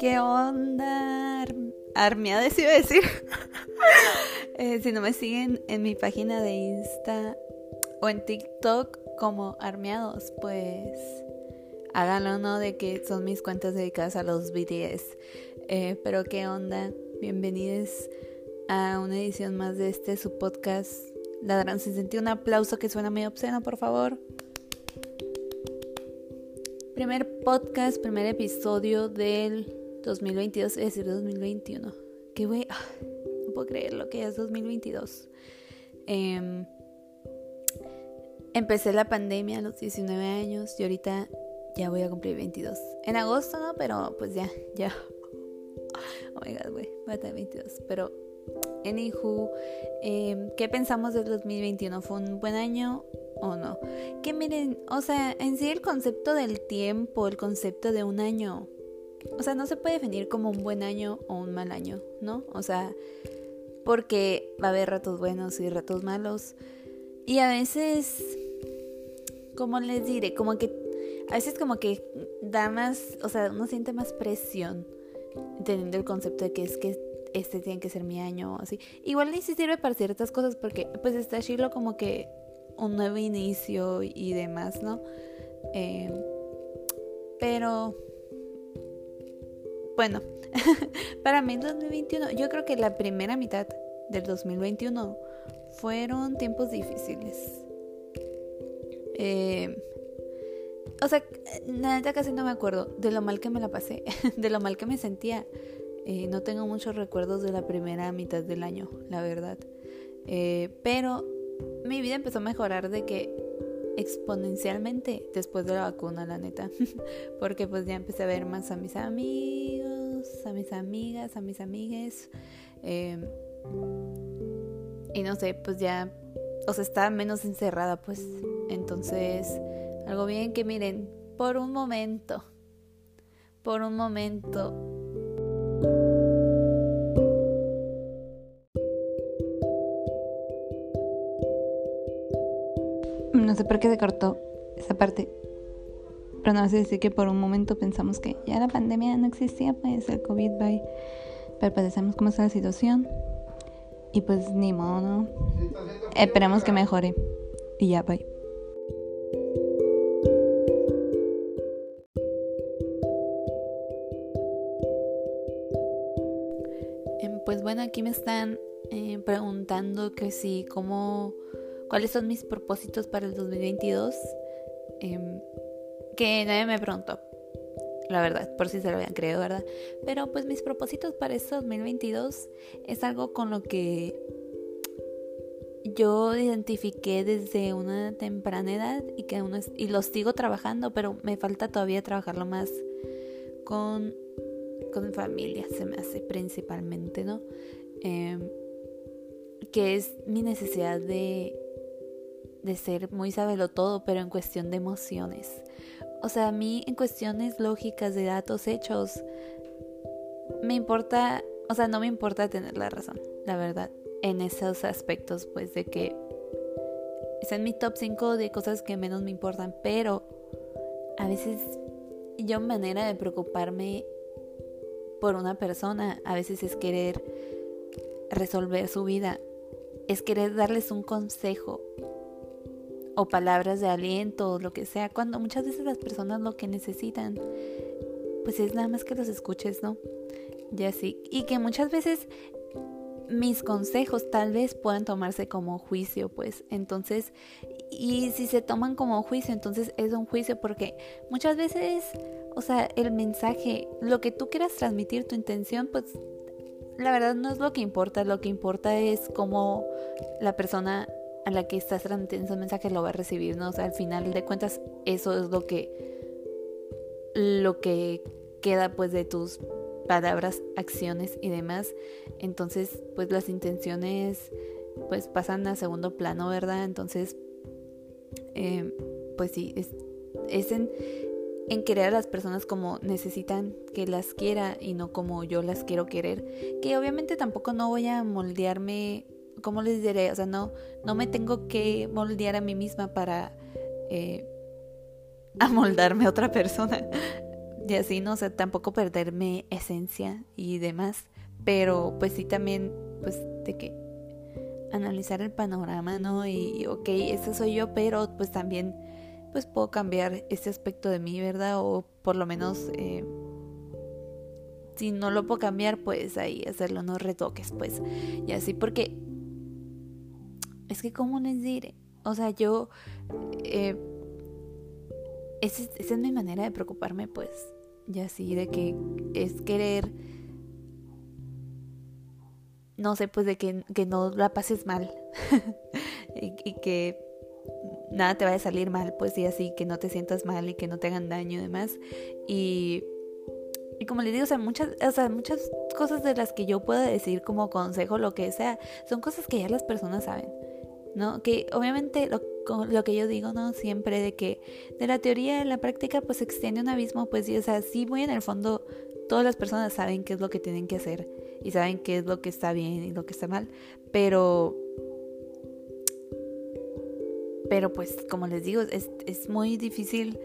¿Qué onda? Armeades iba a decir. Eh, si no me siguen en mi página de Insta o en TikTok como Armeados, pues háganlo, ¿no? De que son mis cuentas dedicadas a los BTS. Eh, pero qué onda, bienvenidos a una edición más de este su podcast Ladrón sentido. Un aplauso que suena medio obsceno, por favor. Primer podcast, primer episodio del 2022, es decir, 2021. Qué ah, no puedo creer lo que es 2022. Em, empecé la pandemia a los 19 años y ahorita ya voy a cumplir 22. En agosto, ¿no? Pero pues ya, ya. Oh my god, güey, voy a tener 22. Pero, anywho, eh, ¿qué pensamos del 2021? ¿Fue un buen año o no? Que miren, o sea, en sí el concepto del tiempo, el concepto de un año, o sea, no se puede definir como un buen año o un mal año, ¿no? O sea, porque va a haber ratos buenos y ratos malos. Y a veces, como les diré, como que, a veces como que da más, o sea, uno siente más presión teniendo el concepto de que es que este tiene que ser mi año o así. Igual ni si sirve para ciertas cosas porque pues está chilo como que un nuevo inicio y demás, ¿no? Eh, pero bueno, para mí el 2021, yo creo que la primera mitad del 2021 fueron tiempos difíciles. Eh, o sea, nada, casi no me acuerdo de lo mal que me la pasé, de lo mal que me sentía. Eh, no tengo muchos recuerdos de la primera mitad del año, la verdad. Eh, pero mi vida empezó a mejorar de que exponencialmente después de la vacuna, la neta. Porque pues ya empecé a ver más a mis amigos, a mis amigas, a mis amigues. Em, y no sé, pues ya, o sea, estaba menos encerrada, pues. Entonces, algo bien que miren, por un momento, por un momento por qué se cortó esa parte. Pero no sé decir que por un momento pensamos que ya la pandemia no existía, pues el COVID, bye. Pero pues cómo está la situación. Y pues ni modo, ¿no? Esperemos que mejore. Y ya, bye. Em, pues bueno, aquí me están eh, preguntando que si, cómo cuáles son mis propósitos para el 2022. Em, que nadie me preguntó, la verdad, por si se lo habían creído, ¿verdad? Pero pues mis propósitos para este 2022 es algo con lo que yo identifiqué desde una temprana edad y que uno y lo sigo trabajando, pero me falta todavía trabajarlo más con, con familia, se me hace principalmente, ¿no? Em, que es mi necesidad de de ser muy sabelo todo, pero en cuestión de emociones. O sea, a mí en cuestiones lógicas de datos hechos, me importa, o sea, no me importa tener la razón, la verdad, en esos aspectos, pues de que es en mi top 5 de cosas que menos me importan, pero a veces yo manera de preocuparme por una persona, a veces es querer resolver su vida, es querer darles un consejo, o palabras de aliento o lo que sea, cuando muchas veces las personas lo que necesitan, pues es nada más que los escuches, ¿no? Y así. Y que muchas veces mis consejos tal vez puedan tomarse como juicio, pues entonces, y si se toman como juicio, entonces es un juicio porque muchas veces, o sea, el mensaje, lo que tú quieras transmitir, tu intención, pues la verdad no es lo que importa, lo que importa es cómo la persona a la que estás transmitiendo ese mensaje lo va a recibir, ¿no? O sea, al final de cuentas, eso es lo que, lo que queda pues de tus palabras, acciones y demás. Entonces, pues las intenciones pues pasan a segundo plano, ¿verdad? Entonces, eh, pues sí, es, es en, en, querer a las personas como necesitan que las quiera y no como yo las quiero querer. Que obviamente tampoco no voy a moldearme ¿cómo les diré? O sea, no, no me tengo que moldear a mí misma para eh, amoldarme a otra persona. y así, no sé, tampoco perderme esencia y demás, pero pues sí también, pues de que analizar el panorama, ¿no? Y, ok, ese soy yo, pero pues también pues puedo cambiar ese aspecto de mí, ¿verdad? O por lo menos eh, si no lo puedo cambiar, pues ahí hacerlo, no retoques, pues. Y así, porque es que, ¿cómo les diré? O sea, yo... Eh, esa, es mi manera de preocuparme, pues. Y así, de que es querer... No sé, pues de que, que no la pases mal. y, que nada te vaya a salir mal, pues y así, que no te sientas mal y que no te hagan daño y demás. Y y como les digo, o sea, muchas, o sea, muchas cosas de las que yo puedo decir como consejo, lo que sea, son cosas que ya las personas saben, ¿no? Que obviamente lo, lo que yo digo, ¿no? Siempre de que de la teoría a la práctica pues se extiende un abismo, pues sí, o sea, sí muy en el fondo todas las personas saben qué es lo que tienen que hacer y saben qué es lo que está bien y lo que está mal, pero pero pues como les digo, es, es muy difícil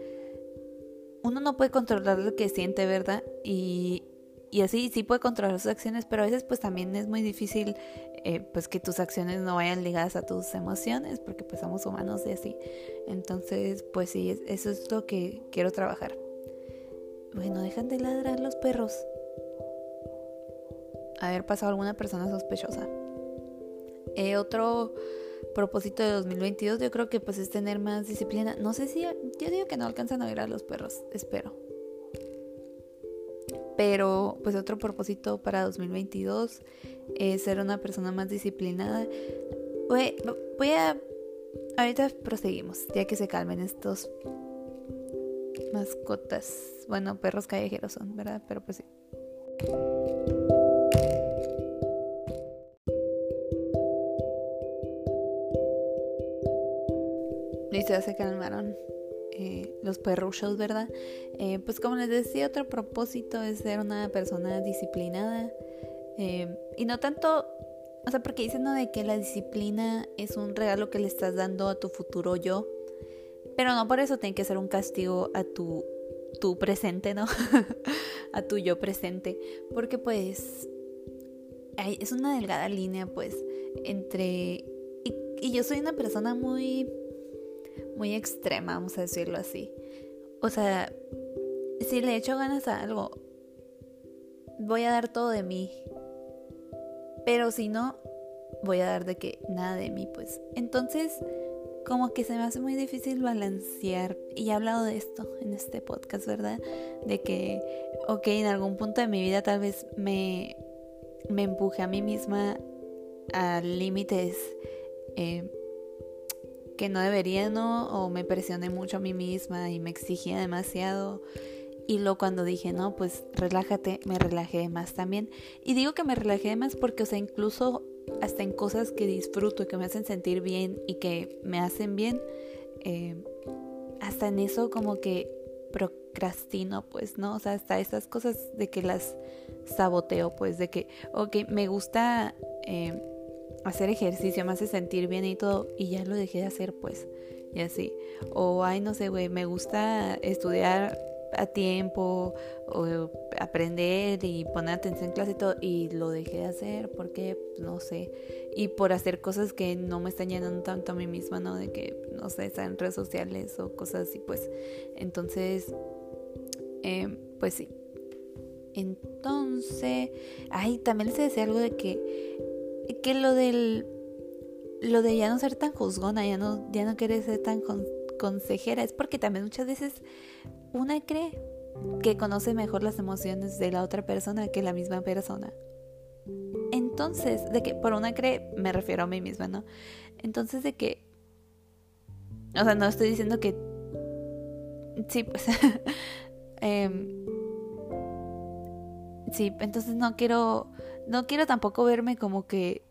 uno no puede controlar lo que siente, ¿verdad? Y, y así sí puede controlar sus acciones, pero a veces pues también es muy difícil eh, pues que tus acciones no vayan ligadas a tus emociones, porque pues somos humanos y así. Entonces pues sí, eso es lo que quiero trabajar. Bueno, dejan de ladrar los perros. Haber pasado alguna persona sospechosa. Eh, otro propósito de 2022 yo creo que pues es tener más disciplina. No sé si, yo digo que no alcanzan a ver a los perros, espero. Pero pues otro propósito para 2022 es ser una persona más disciplinada. Voy, a... Ahorita proseguimos, ya que se calmen estos mascotas. Bueno, perros callejeros son, ¿verdad? Pero pues sí. ya se calmaron eh, los perruchos, ¿verdad? Eh, pues como les decía, otro propósito es ser una persona disciplinada. Eh, y no tanto, o sea, porque dicen de que la disciplina es un regalo que le estás dando a tu futuro yo. Pero no por eso tiene que ser un castigo a tu, tu presente, ¿no? a tu yo presente. Porque pues es una delgada línea, pues, entre... y yo soy una persona muy muy extrema, vamos a decirlo así. O sea, si le echo ganas a algo, voy a dar todo de mí. Pero si no, voy a dar de que nada de mí, pues. Entonces, como que se me hace muy difícil balancear. Y he hablado de esto en este podcast, ¿verdad? De que, ok, en algún punto de mi vida tal vez me, me empuje a mí misma a límites eh, que no debería, ¿no? O me presioné mucho a mí misma y me exigía demasiado. Y luego cuando dije, no, pues relájate, me relajé más también. Y digo que me relajé más porque, o sea, incluso hasta en cosas que disfruto y que me hacen sentir bien y que me hacen bien, eh, hasta en eso como que procrastino, pues, ¿no? O sea, hasta esas cosas de que las saboteo, pues, de que, ok, me gusta... Eh, hacer ejercicio me hace sentir bien y todo, y ya lo dejé de hacer, pues, y así. O, ay, no sé, güey, me gusta estudiar a tiempo, o aprender y poner atención en clase y todo, y lo dejé de hacer porque, no sé, y por hacer cosas que no me están llenando tanto a mí misma, ¿no? De que, no sé, están en redes sociales o cosas así, pues. Entonces, eh, pues sí. Entonces, ay, también les decía algo de que que lo del lo de ya no ser tan juzgona, ya no ya no querer ser tan consejera es porque también muchas veces una cree que conoce mejor las emociones de la otra persona que la misma persona. Entonces, de que por una cree, me refiero a mí misma, ¿no? Entonces de que o sea, no estoy diciendo que sí, pues eh, sí, entonces no quiero no quiero tampoco verme como que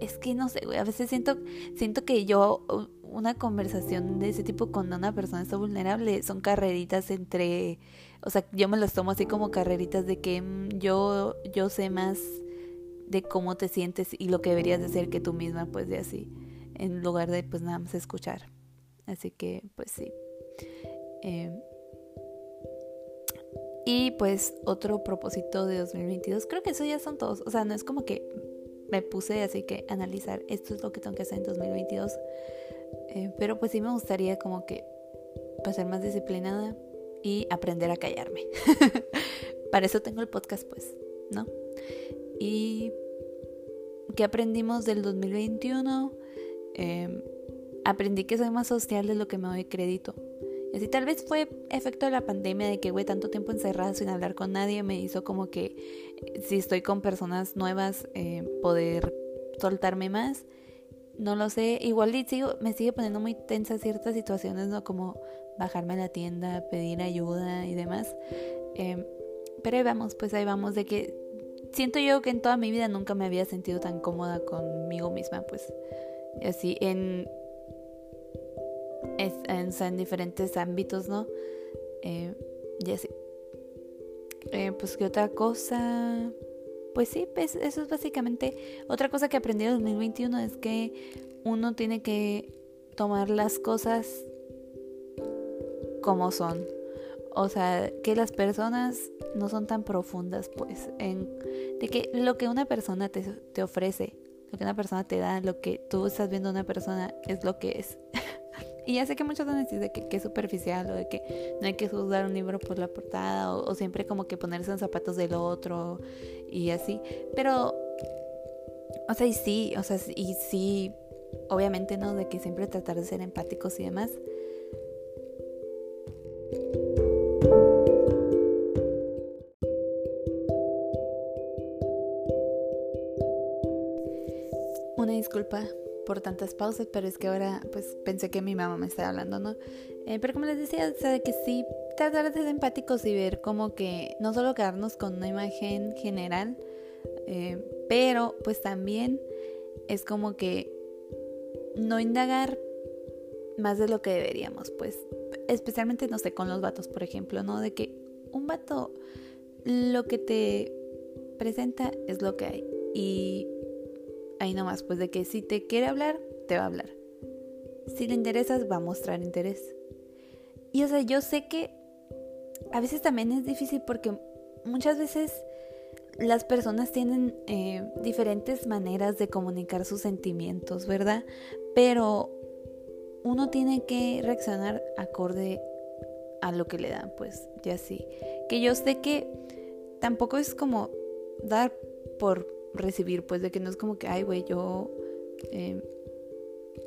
es que no sé, güey, a veces siento siento que yo una conversación de ese tipo con una persona está vulnerable son carreritas entre o sea, yo me las tomo así como carreritas de que mm, yo yo sé más de cómo te sientes y lo que deberías de ser que tú misma, pues de así, en lugar de pues nada más escuchar. Así que, pues sí. Eh, Y pues otro propósito de 2022, creo que eso ya son todos, o sea, no es como que me puse así que analizar esto es lo que tengo que hacer en 2022, eh, pero pues sí me gustaría como que pues, ser más disciplinada y aprender a callarme. Para eso tengo el podcast pues, ¿no? Y ¿qué aprendimos del 2021? Em, aprendí que soy más social de lo que me doy crédito. Tal vez fue efecto de la pandemia, de que, güey, tanto tiempo encerrada sin hablar con nadie, me hizo como que eh, si estoy con personas nuevas, eh, poder soltarme más. No lo sé, igual sigo, me sigue poniendo muy tensa ciertas situaciones, ¿no? Como bajarme a la tienda, pedir ayuda y demás. Em, pero ahí vamos, pues ahí vamos, de que siento yo que en toda mi vida nunca me había sentido tan cómoda conmigo misma, pues. Así, en en, diferentes ámbitos, ¿no? Eh, y. Eh, pues qué otra cosa. Pues sí, pues eso es básicamente otra cosa que aprendí en 2021 es que uno tiene que tomar las cosas como son. O sea, que las personas no son tan profundas, pues, en, de que lo que una persona te, te ofrece, lo que una persona te da, lo que tú estás viendo una persona es lo que es. Y ya sé que muchos van a decir de que, es superficial o de que no hay que juzgar un libro por la portada o, siempre como que ponerse en zapatos del otro y así. Pero, o sea, y sí, o sea, y sí, obviamente, ¿no? De que siempre tratar de ser empáticos y demás. Una disculpa por tantas pausas, pero es que ahora pues pensé que mi mamá me estaba hablando, ¿no? Eh, pero como les decía, o sea, que sí tratar de ser empáticos y ver como que no solo quedarnos con una imagen general, eh, pero pues también es como que no indagar más de lo que deberíamos, pues especialmente, no sé, con los vatos, por ejemplo, ¿no? De que un vato lo que te presenta es lo que hay y ahí nomás, pues de que si te quiere hablar, te va a hablar. Si le interesas, va a mostrar interés. Y o sea, yo sé que a veces también es difícil porque muchas veces las personas tienen eh, diferentes maneras de comunicar sus sentimientos, ¿verdad? Pero uno tiene que reaccionar acorde a lo que le dan, pues, ya sí. Que yo sé que tampoco es como dar por recibir, pues de que no es como que, ay, güey, yo, em,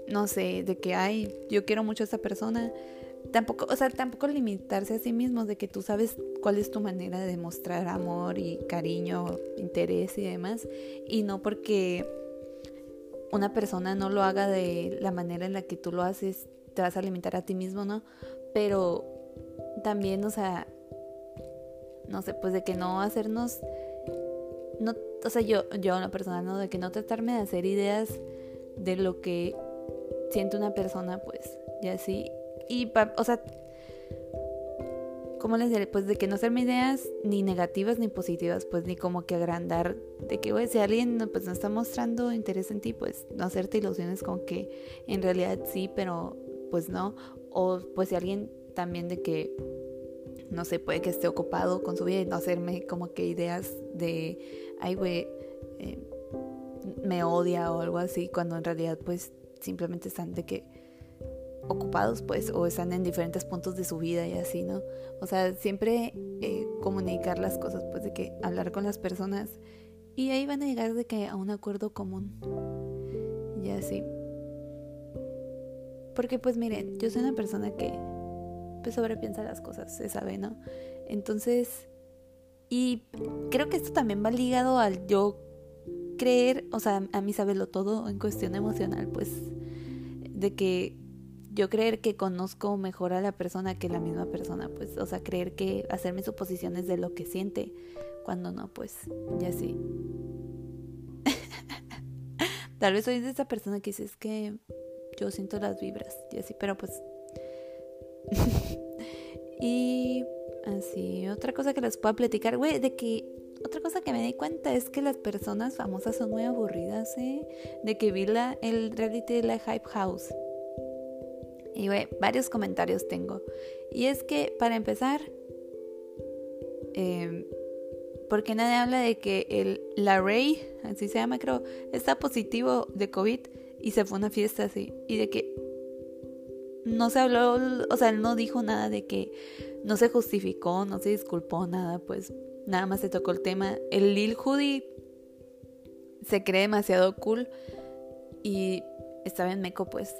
no sé, de que, ay, yo quiero mucho a esta persona. Tampoco, o sea, tampoco limitarse a sí mismo, de que tú sabes cuál es tu manera de demostrar amor y cariño, interés y demás, y no porque una persona no lo haga de la manera en la que tú lo haces, te vas a limitar a ti mismo, ¿no? Pero también, o sea, no sé, pues de que no hacernos, no o sea, yo, yo una persona, ¿no? De que no tratarme de hacer ideas de lo que siente una persona, pues, y así. Y, o sea, ¿cómo les diré? Pues de que no hacerme ideas ni negativas ni positivas, pues ni como que agrandar, de que, güey, si alguien pues no está mostrando interés en ti, pues no hacerte ilusiones con que en realidad sí, pero pues no. O pues si alguien también de que, no sé, puede que esté ocupado con su vida y no hacerme como que ideas de ay, güey, eh, me odia o algo así, cuando en realidad pues simplemente están de que ocupados pues o están en diferentes puntos de su vida y así, ¿no? O sea, siempre eh, comunicar las cosas, pues de que hablar con las personas y ahí van a llegar de que a un acuerdo común y así. Porque pues miren, yo soy una persona que sobrepiensa las cosas, se sabe, ¿no? Entonces, y creo que esto también va ligado al yo creer, o sea, a mí saberlo todo en cuestión emocional, pues, de que yo creer que conozco mejor a la persona que la misma persona, pues, o sea, creer que hacerme suposiciones de lo que siente, cuando no, pues, ya sí. Tal vez soy de esa persona que dices que yo siento las vibras y así, pero pues... y Así, otra cosa que les puedo platicar, güey, de que otra cosa que me di cuenta es que las personas famosas son muy aburridas, ¿eh? De que vi la, el reality de la Hype House. Y, güey, varios comentarios tengo. Y es que, para empezar, Eh, porque nadie habla de que el la Ray, así se llama creo, está positivo de COVID y se fue a una fiesta así. Y de que no se habló, o sea, él no dijo nada de que no se justificó, no se disculpó, nada, pues nada más se tocó el tema. El Lil Hoodie se cree demasiado cool y estaba en Meco, pues.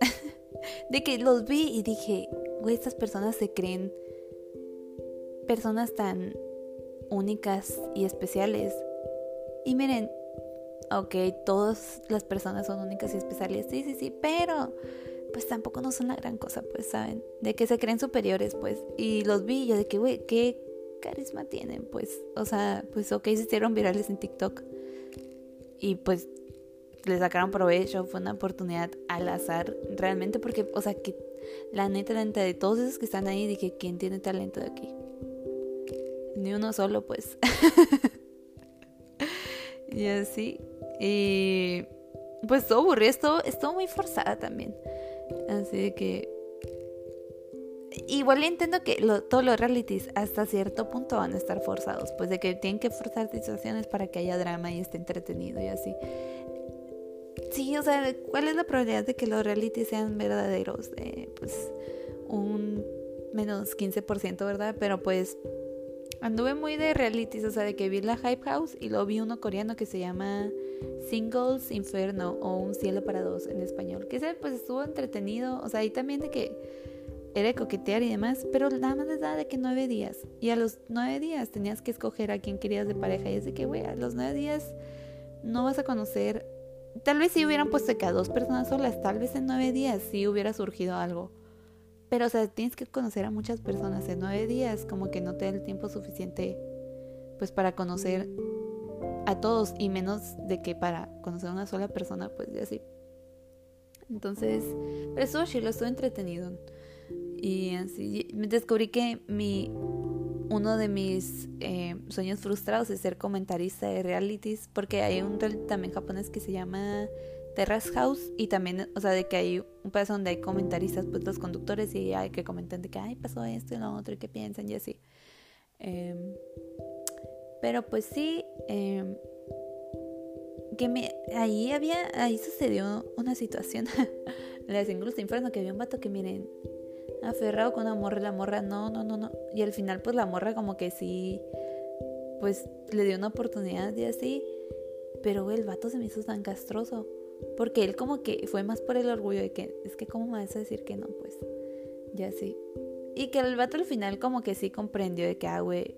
de que los vi y dije, güey, estas personas se creen personas tan únicas y especiales. Y miren, ok, todas las personas son únicas y especiales, sí, sí, sí, pero pues tampoco no son la gran cosa, pues, ¿saben? De que se creen superiores, pues. Y los vi yo de que, güey, qué carisma tienen, pues. O sea, pues, ok, se hicieron virales en TikTok. Y pues le sacaron provecho, fue una oportunidad al azar, realmente, porque, o sea, que la neta, la neta, de todos esos que están ahí, dije, ¿quién tiene talento de aquí? ni uno solo, pues. y así. Y pues todo aburrido, esto estuvo muy forzada también. Así que. Igual entiendo que todos los realities hasta cierto punto van a estar forzados, pues de que tienen que forzar situaciones para que haya drama y esté entretenido y así. Sí, o sea, ¿cuál es la probabilidad de que los realities sean verdaderos? Eh, pues un menos 15%, ¿verdad? Pero pues Anduve muy de realities, o sea, de que vi la Hype House y luego vi uno coreano que se llama Singles Inferno o Un cielo para dos en español. Que ese pues estuvo entretenido, o sea, ahí también de que era de coquetear y demás, pero nada más les daba de que nueve días. Y a los nueve días tenías que escoger a quién querías de pareja. Y es de que, güey, a los nueve días no vas a conocer. Tal vez si hubieran puesto que a dos personas solas, tal vez en nueve días sí hubiera surgido algo. Pero, o sea, tienes que conocer a muchas personas en nueve días, como que no te da el tiempo suficiente, pues, para conocer a todos y menos de que para conocer a una sola persona, pues, y así. Entonces, pero estuvo lo estuvo entretenido. Y así, descubrí que mi, uno de mis eh, sueños frustrados es ser comentarista de realities, porque hay un también japonés que se llama Terrace House y también, o sea, de que hay un pedazo donde hay comentaristas, pues los conductores y hay que comentan de que, ay, pasó esto y lo otro y qué piensan y así. Em, pero pues sí, em, que me, ahí había, ahí sucedió una situación, la de Inferno, que había un vato que miren, aferrado con una morra, la morra, no, no, no, no, y al final pues la morra como que sí, pues le dio una oportunidad y así, pero el vato se me hizo tan castroso. Porque él como que fue más por el orgullo de que, es que cómo me vas a decir que no, pues, ya sí. Y que el vato al final como que sí comprendió de que, ah, güey,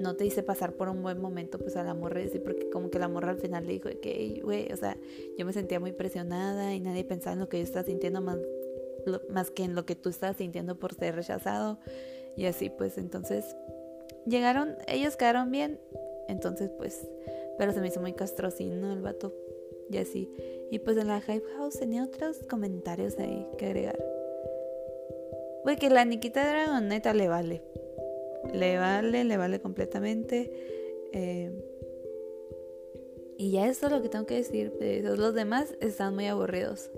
no te hice pasar por un buen momento, pues a la morra, sí, porque como que la morra al final le dijo que, güey, o sea, yo me sentía muy presionada y nadie pensaba en lo que yo estaba sintiendo más, más que en lo que tú estabas sintiendo por ser rechazado. Y así, pues, entonces, llegaron, ellos quedaron bien, entonces, pues, pero se me hizo muy castrocino el vato, y así. Y pues en la Hype House tenía otros comentarios ahí que agregar. Porque la Nikita Dragon neta le vale. Le vale, le vale completamente. Eh, y ya eso es lo que tengo que decir. Los demás están muy aburridos.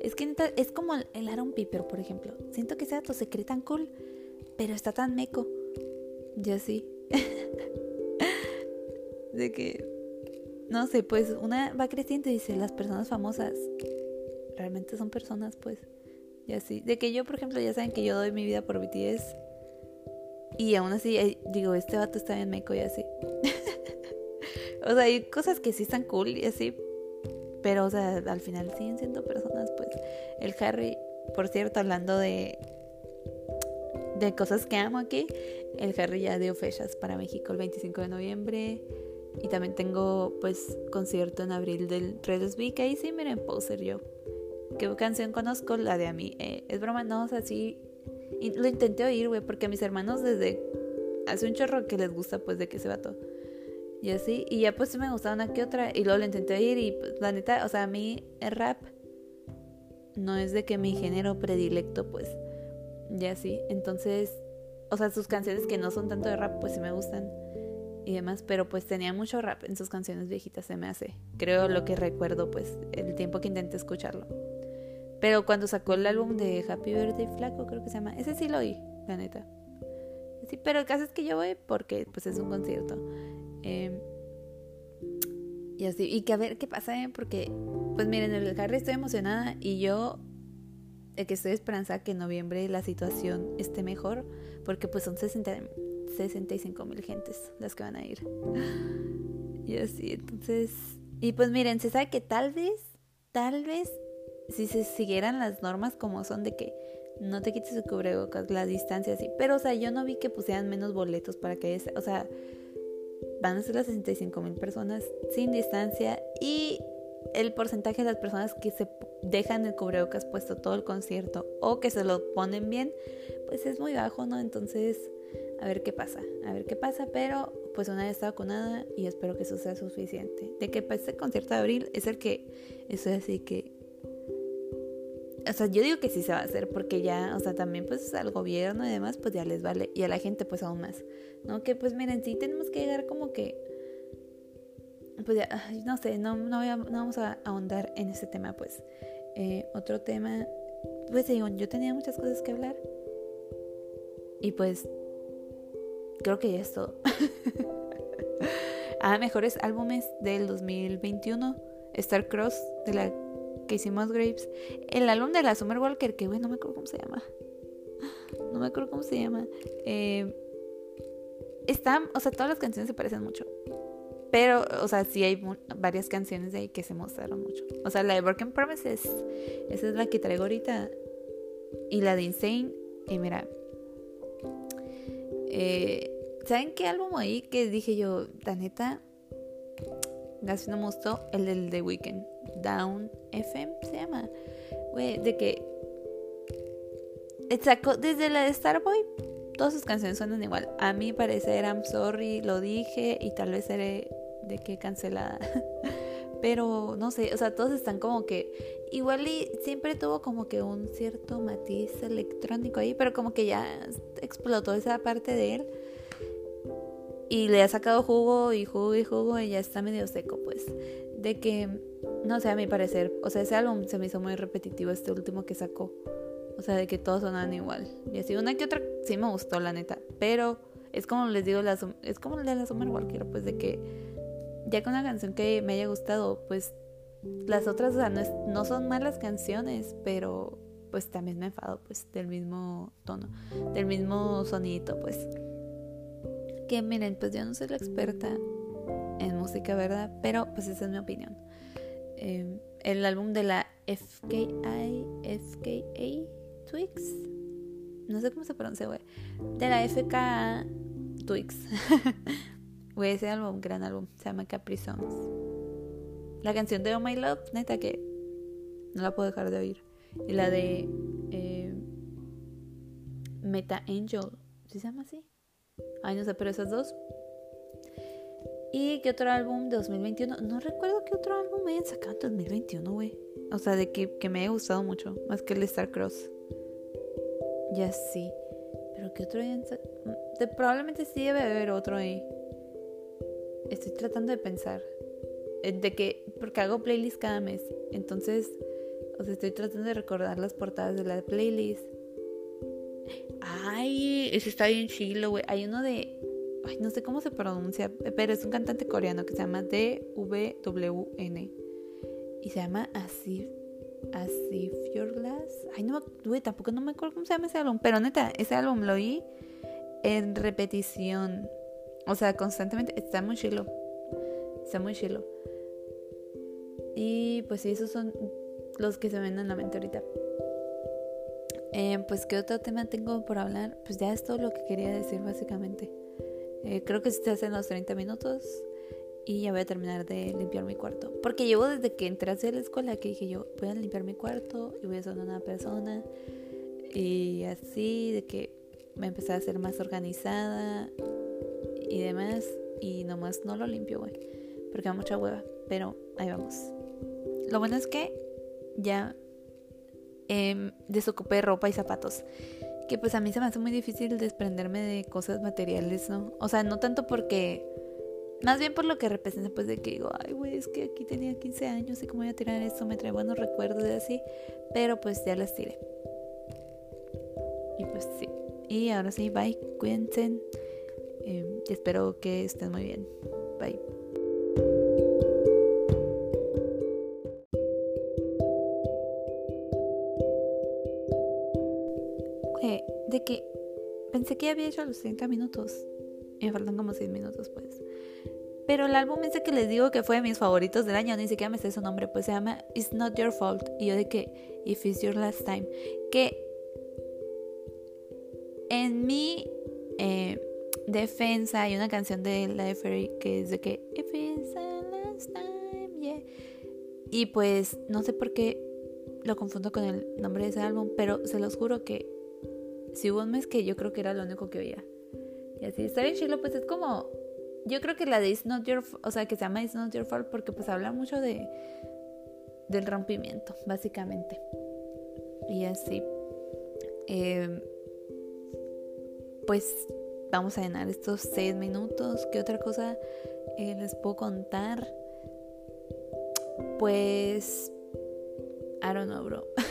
Es que es como el Aaron Piper, por ejemplo. Siento que ese dato se cree tan cool, pero está tan meco. Ya sí. de que no sé, pues una va creciendo y dice, las personas famosas realmente son personas, pues, y así. De que yo, por ejemplo, ya saben que yo doy mi vida por BTS. Y aún así, eh, digo, este vato está bien meco y así. o sea, hay cosas que sí están cool y así. Pero, o sea, al final siguen siendo personas, pues. El Harry, por cierto, hablando de. de cosas que amo aquí. El Harry ya dio fechas para México el 25 de noviembre. Y también tengo pues concierto en abril del Red que ahí sí miren poser yo. ¿Qué canción conozco? La de a mí. Eh, es broma, no, o sea, sí. Y lo intenté oír, güey, porque a mis hermanos desde hace un chorro que les gusta pues de que se va todo. Y así, y ya pues sí me gustaba una que otra. Y luego lo intenté oír y pues, la neta, o sea, a mí el rap no es de que mi género predilecto, pues. Y así. Entonces, o sea, sus canciones que no son tanto de rap, pues sí me gustan y demás, pero pues tenía mucho rap en sus canciones viejitas, se me hace. Creo lo que recuerdo, pues, el tiempo que intenté escucharlo. Pero cuando sacó el álbum de Happy Birthday Flaco, creo que se llama, ese sí lo oí, la neta. Sí, pero el caso es que yo voy porque pues es un concierto. Em, y así, y que a ver qué pasa, ¿eh? porque pues miren, el Harry estoy emocionada y yo de que estoy esperanzada que en noviembre la situación esté mejor, porque pues son 60, 65 mil gentes las que van a ir. Y así, entonces, y pues miren, se sabe que tal vez, tal vez, si se siguieran las normas como son de que no te quites el cubrebocas, la distancia así, pero o sea, yo no vi que pusieran menos boletos para que, o sea, van a ser las 65 mil personas sin distancia y el porcentaje de las personas que se dejan el cubrebocas puesto todo el concierto o que se lo ponen bien, pues es muy bajo, ¿no? Entonces, a ver qué pasa, a ver qué pasa, pero pues una vez está vacunada y espero que eso sea suficiente. De que para este concierto de abril es el que, eso es así que, o sea, yo digo que sí se va a hacer porque ya, o sea, también pues al gobierno y demás pues ya les vale y a la gente pues aún más, ¿no? Que pues miren, sí tenemos que llegar como que pues ya, no sé, no, no, vamos a ahondar en ese tema, pues. Eh, otro tema, pues digo, yo tenía muchas cosas que hablar. Y pues, creo que ya es todo. ah, mejores álbumes del 2021. Star Cross, de la hicimos Graves. El álbum de la Summer Walker, que, güey, no me acuerdo cómo se llama. No me acuerdo cómo se llama. Eh, está, o sea, todas las canciones se parecen mucho. Pero, o sea, sí hay varias canciones de ahí que se mostraron mucho. O sea, la de Broken Promises, esa es la que traigo ahorita. Y la de Insane, y mira. Eh, ¿Saben qué álbum ahí que dije yo, la neta? Casi no me gustó. El del The Weeknd. Down FM se llama. Güey, de que. Sacó desde la de Starboy todas sus canciones suenan igual. A mi parecer, I'm sorry, lo dije y tal vez seré de que cancelada. Pero no sé, o sea, todos están como que igual y siempre tuvo como que un cierto matiz electrónico ahí, pero como que ya explotó esa parte de él. Y le ha sacado jugo y jugo y jugo y ya está medio seco, pues. De que, no sé, a mi parecer, o sea, ese álbum se me hizo muy repetitivo, este último que sacó. O sea, de que todos sonaban igual. Y así, una que otra sí me gustó, la neta. Pero es como les digo, es como el de la Summer Walker, pues de que ya con una canción que me haya gustado, pues las otras, o sea, no, son malas canciones, pero pues también me enfado, pues, del mismo tono, del mismo sonidito, pues. Que miren, pues yo no soy la experta en música, ¿verdad? Pero pues esa es mi opinión. Em, el álbum de la FKI, FKA Twix, no sé cómo se pronuncia, güey, de la FKA Twix. Güey, ese álbum, gran álbum, se llama Capri Songs. La canción de Oh My Love, neta que no la puedo dejar de oír. Y la de eh, Meta Angel, ¿sí se llama así? Ay, no sé, pero esas dos. ¿Y qué otro álbum de 2021? No recuerdo qué otro álbum me hayan sacado en 2021, güey. O sea, de que, que me haya gustado mucho, más que el Star Cross. Ya sí. Pero qué otro hayan sacado. Mm, probablemente sí debe haber otro ahí estoy tratando de pensar. Eh, de que, porque hago playlist cada mes. Entonces, o sea, estoy tratando de recordar las portadas de la playlist. Ay, ese está bien chilo, güey. Hay uno de. Ay, no sé cómo se pronuncia, pero es un cantante coreano que se llama DVWN. Y se llama Asif. Asif Your Glass. Ay, no, güey, tampoco no me acuerdo cómo se llama ese álbum. Pero neta, ese álbum lo oí en repetición. O sea, constantemente está muy chilo. Está muy chilo. Y pues sí, esos son los que se ven en la mente ahorita. Eh, pues, ¿qué otro tema tengo por hablar? Pues ya es todo lo que quería decir, básicamente. Eh, creo que se hacen los 30 minutos y ya voy a terminar de limpiar mi cuarto. Porque llevo desde que entré hacia la escuela que dije yo, voy a limpiar mi cuarto y voy a ser una persona. Y así, de que me empecé a ser más organizada y demás. Y nomás no lo limpio, güey. Porque da mucha hueva. Pero ahí vamos. Lo bueno es que ya eh, desocupé ropa y zapatos. Que pues a mí se me hace muy difícil desprenderme de cosas materiales, ¿no? O sea, no tanto porque... Más bien por lo que representa, pues de que digo, ay, güey, es que aquí tenía 15 años y cómo voy a tirar esto, me trae buenos recuerdos de así. Pero pues ya las tiré. Y pues sí. Y ahora sí, bye, cuídense. Eh, espero que estén muy bien. Bye. Pensé que había hecho los 30 minutos. Me faltan como 6 minutos, pues. Pero el álbum ese que les digo que fue de mis favoritos del año, ni siquiera me sé su nombre, pues se llama It's Not Your Fault. Y yo de que If It's Your Last Time. Que en mi eh, defensa hay una canción de La Ferry que es de que If It's the Last Time, yeah. Y pues no sé por qué lo confundo con el nombre de ese álbum, pero se los juro que si hubo un mes que yo creo que era lo único que oía. Y así, está bien chilo, pues es como, yo creo que la de It's Not Your, o sea, que se llama It's Not Your Fault porque pues habla mucho de, del rompimiento, básicamente. Y así, em, pues vamos a llenar estos seis minutos. ¿Qué otra cosa eh, les puedo contar? Pues, I don't know, bro.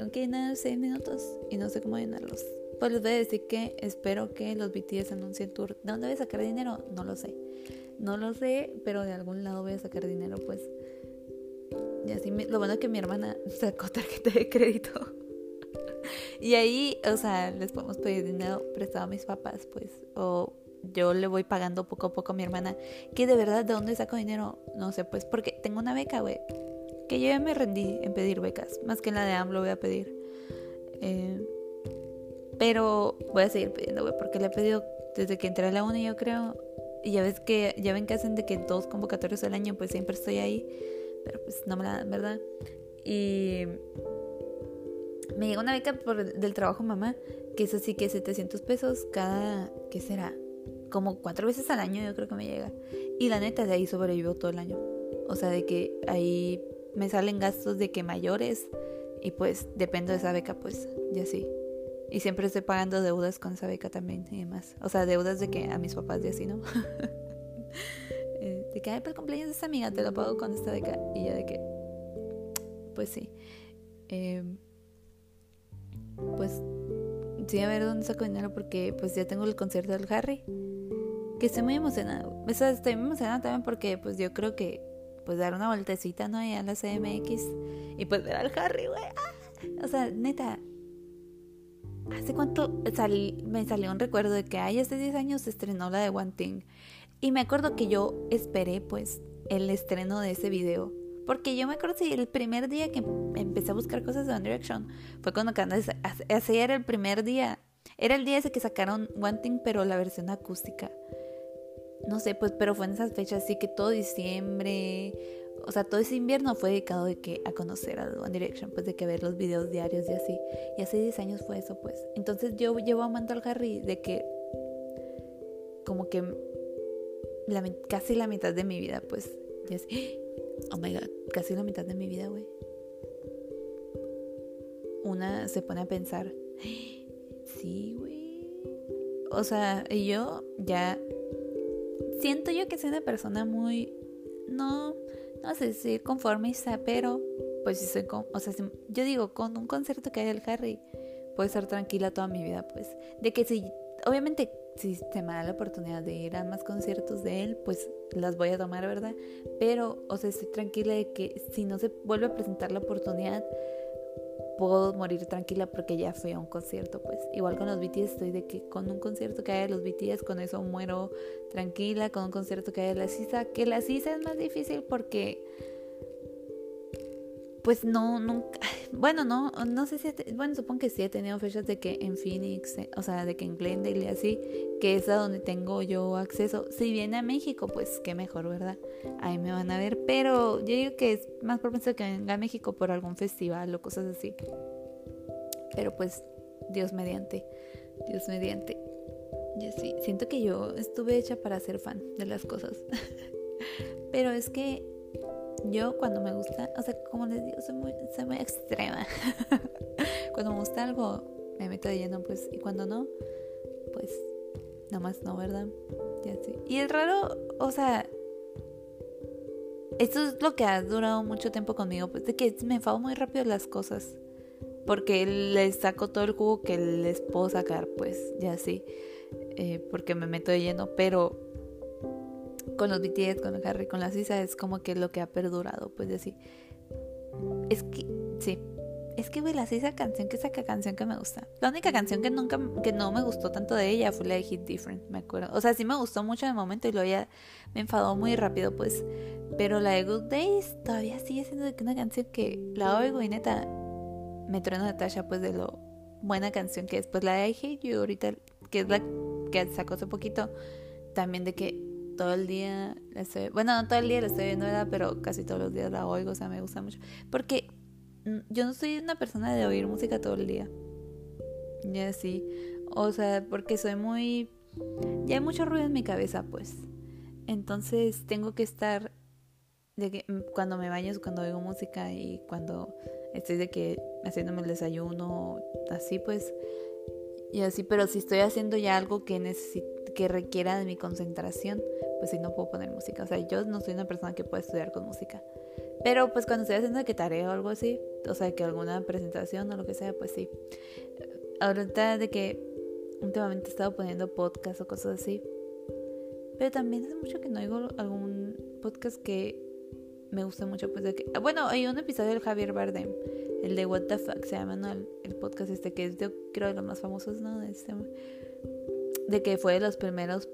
Tengo que llenar 6 minutos y no sé cómo llenarlos. Pues les voy a decir que espero que los BTS anuncien tour. ¿De dónde voy a sacar dinero? No lo sé. No lo sé, pero de algún lado voy a sacar dinero, pues. Y así, lo bueno es que mi hermana sacó tarjeta de crédito. y ahí, o sea, les podemos pedir dinero prestado a mis papás, pues. O yo le voy pagando poco a poco a mi hermana. Que de verdad, ¿de dónde saco dinero? No sé, pues, porque tengo una beca, güey que yo ya me rendí en pedir becas, más que en la de AMLO voy a pedir. Eh, pero voy a seguir pidiendo, güey, porque le he pedido desde que entré a la uni, yo creo. Y ya ves que, ya ven que hacen de que dos convocatorios al año, pues siempre estoy ahí. Pero pues no me la dan, ¿verdad? Y me llegó una beca por, del trabajo mamá, que es así que 700 pesos cada, ¿qué será? Como cuatro veces al año yo creo que me llega. Y la neta de ahí sobrevivo todo el año. O sea, de que ahí me salen gastos de que mayores y pues dependo de esa beca pues ya sí. Y siempre estoy pagando deudas con esa beca también y demás. O sea, deudas de que a mis papás y así, ¿no? Eh, de que, ay, pues el cumpleaños de esa amiga te lo pago con esta beca. Y ya de que, pues sí. Em, pues sí, a ver dónde saco dinero porque pues ya tengo el concierto del Harry. Que estoy muy emocionada. O sea, estoy muy emocionada también porque pues yo creo que pues dar una vueltecita, ¿no? Y a la CMX y pues ver al Harry, güey. ¡Ah! O sea, neta, ¿hace cuánto me salió un recuerdo de que, ay, hace 10 años se estrenó la de One Thing? Y me acuerdo que yo esperé, pues, el estreno de ese video. Porque yo me acuerdo si el primer día que empecé a buscar cosas de One Direction fue cuando así era el primer día. Era el día ese que sacaron One Thing, pero la versión acústica no sé, pues, pero fue en esas fechas, así que todo diciembre, o sea, todo ese invierno fue dedicado de que a conocer a One Direction, pues de que ver los videos diarios y así. Y hace 10 años fue eso, pues. Entonces yo llevo amando al Harry de que como que casi la mitad de mi vida, pues, ya es, oh my god, casi la mitad de mi vida, güey. Una se pone a pensar, sí, güey. O sea, y yo ya siento yo que soy una persona muy, no, no sé si conformista, pero pues si soy, con, o sea, yo digo, con un concierto que hay del Harry, puedo estar tranquila toda mi vida, pues, de que si, obviamente, si se me da la oportunidad de ir a más conciertos de él, pues las voy a tomar, ¿verdad? Pero, o sea, estoy tranquila de que si no se vuelve a presentar la oportunidad, puedo morir tranquila porque ya fui a un concierto, pues. Igual con los BTS estoy de que con un concierto que haya de los BTS, con eso muero tranquila, con un concierto que haya de la CISA, que la CISA es más difícil porque pues no, nunca, bueno, no, no sé si, bueno, supongo que sí he tenido fechas de que en Phoenix, eh, o sea, de que en Glendale y así, que es a donde tengo yo acceso. Si viene a México, pues qué mejor, ¿verdad? Ahí me van a ver, pero yo digo que es más propenso que venga a México por algún festival o cosas así. Pero pues, Dios mediante, Dios mediante. Yo sí, siento que yo estuve hecha para ser fan de las cosas. pero es que yo cuando me gusta, o sea, como les digo, soy muy, soy muy extrema. cuando me gusta algo, me meto de lleno, pues, y cuando no, pues, nada más no, ¿verdad? Ya sí. Y es raro, o sea, esto es lo que ha durado mucho tiempo conmigo, pues, de que me enfado muy rápido las cosas. porque le saco todo el jugo que les puedo sacar, pues, ya sí, eh, porque me meto de lleno, pero con los BTS, con Harry, con la Sisa, es como que lo que ha perdurado, pues, así. Es que, sí, es que, güey, la esa canción que saca canción que me gusta. La única canción que nunca, que no me gustó tanto de ella fue la de Hit Different, me acuerdo. O sea, sí me gustó mucho en el momento y luego ya me enfadó muy rápido, pues. Pero la de Good Days todavía sigue siendo una canción que la oigo y neta me truena Natasha, pues, de lo buena canción que es. Pues la de I Hate You ahorita, que es la que sacó hace poquito, también de que todo el día, estoy, bueno, no todo el día la estoy viendo, ¿verdad? Pero casi todos los días la oigo, o sea, me gusta mucho. Porque yo no soy una persona de oír música todo el día. Ya sí. O sea, porque soy muy... Ya hay mucho ruido en mi cabeza, pues. Entonces tengo que estar... De que, mm, cuando me baño cuando oigo música y cuando estoy de que haciéndome el desayuno, así pues. Y así, pero si estoy haciendo ya algo que que requiera de mi concentración, pues sí no puedo poner música. O sea, yo no soy una persona que puede estudiar con música. Pero pues cuando estoy haciendo que tarea o algo así, o sea, que alguna presentación o lo que sea, pues sí. Ahorita de que últimamente he estado poniendo podcast o cosas así. Pero también hace mucho que no oigo algún podcast que me guste mucho. Pues de que. Bueno, hay un episodio del Javier Bardem, el de What the Fuck se llama, ¿no? El, podcast este que es de, creo de los más famosos, ¿no? De, este, de que fue de los primeros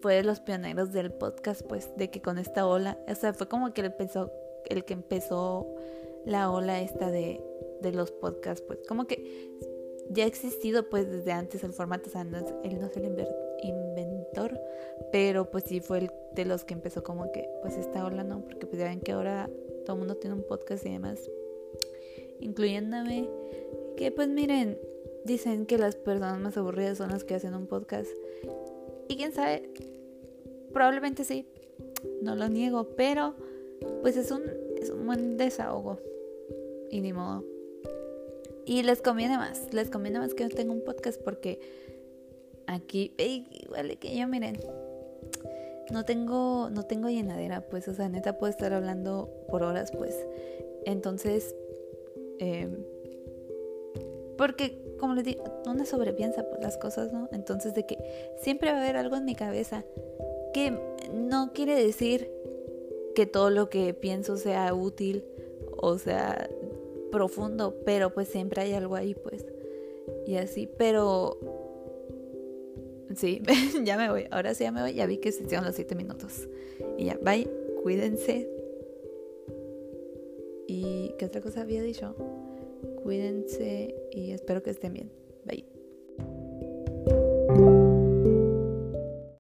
fue de los pioneros del podcast, pues, de que con esta ola, o sea, fue como que él empezó, el que empezó la ola esta de, de los podcasts, pues, como que ya ha existido, pues, desde antes el formato, o sea, no es, él no es el inventor, pero pues sí fue el de los que empezó como que, pues, esta ola, ¿no? Porque pues ya ven que ahora todo el mundo tiene un podcast y demás, incluyéndome, que pues miren, dicen que las personas más aburridas son las que hacen un podcast. Y quién sabe, probablemente sí, no lo niego, pero pues es un, es un buen desahogo. Y ni modo. Y les conviene más, les conviene más que yo tenga un podcast porque aquí, igual que yo miren, no tengo, no tengo llenadera, pues, o sea, neta puedo estar hablando por horas, pues. Entonces, eh, porque como les digo, uno sobrepiensa por las cosas, ¿no? Entonces de que siempre va a haber algo en mi cabeza que no quiere decir que todo lo que pienso sea útil o sea profundo, pero pues siempre hay algo ahí, pues. Y así, pero sí, ya me voy. Ahora sí ya me voy. Ya vi que se hicieron los siete minutos. Y ya, bye. Cuídense. ¿Y qué otra cosa había dicho? Cuídense y espero que estén bien. Bye.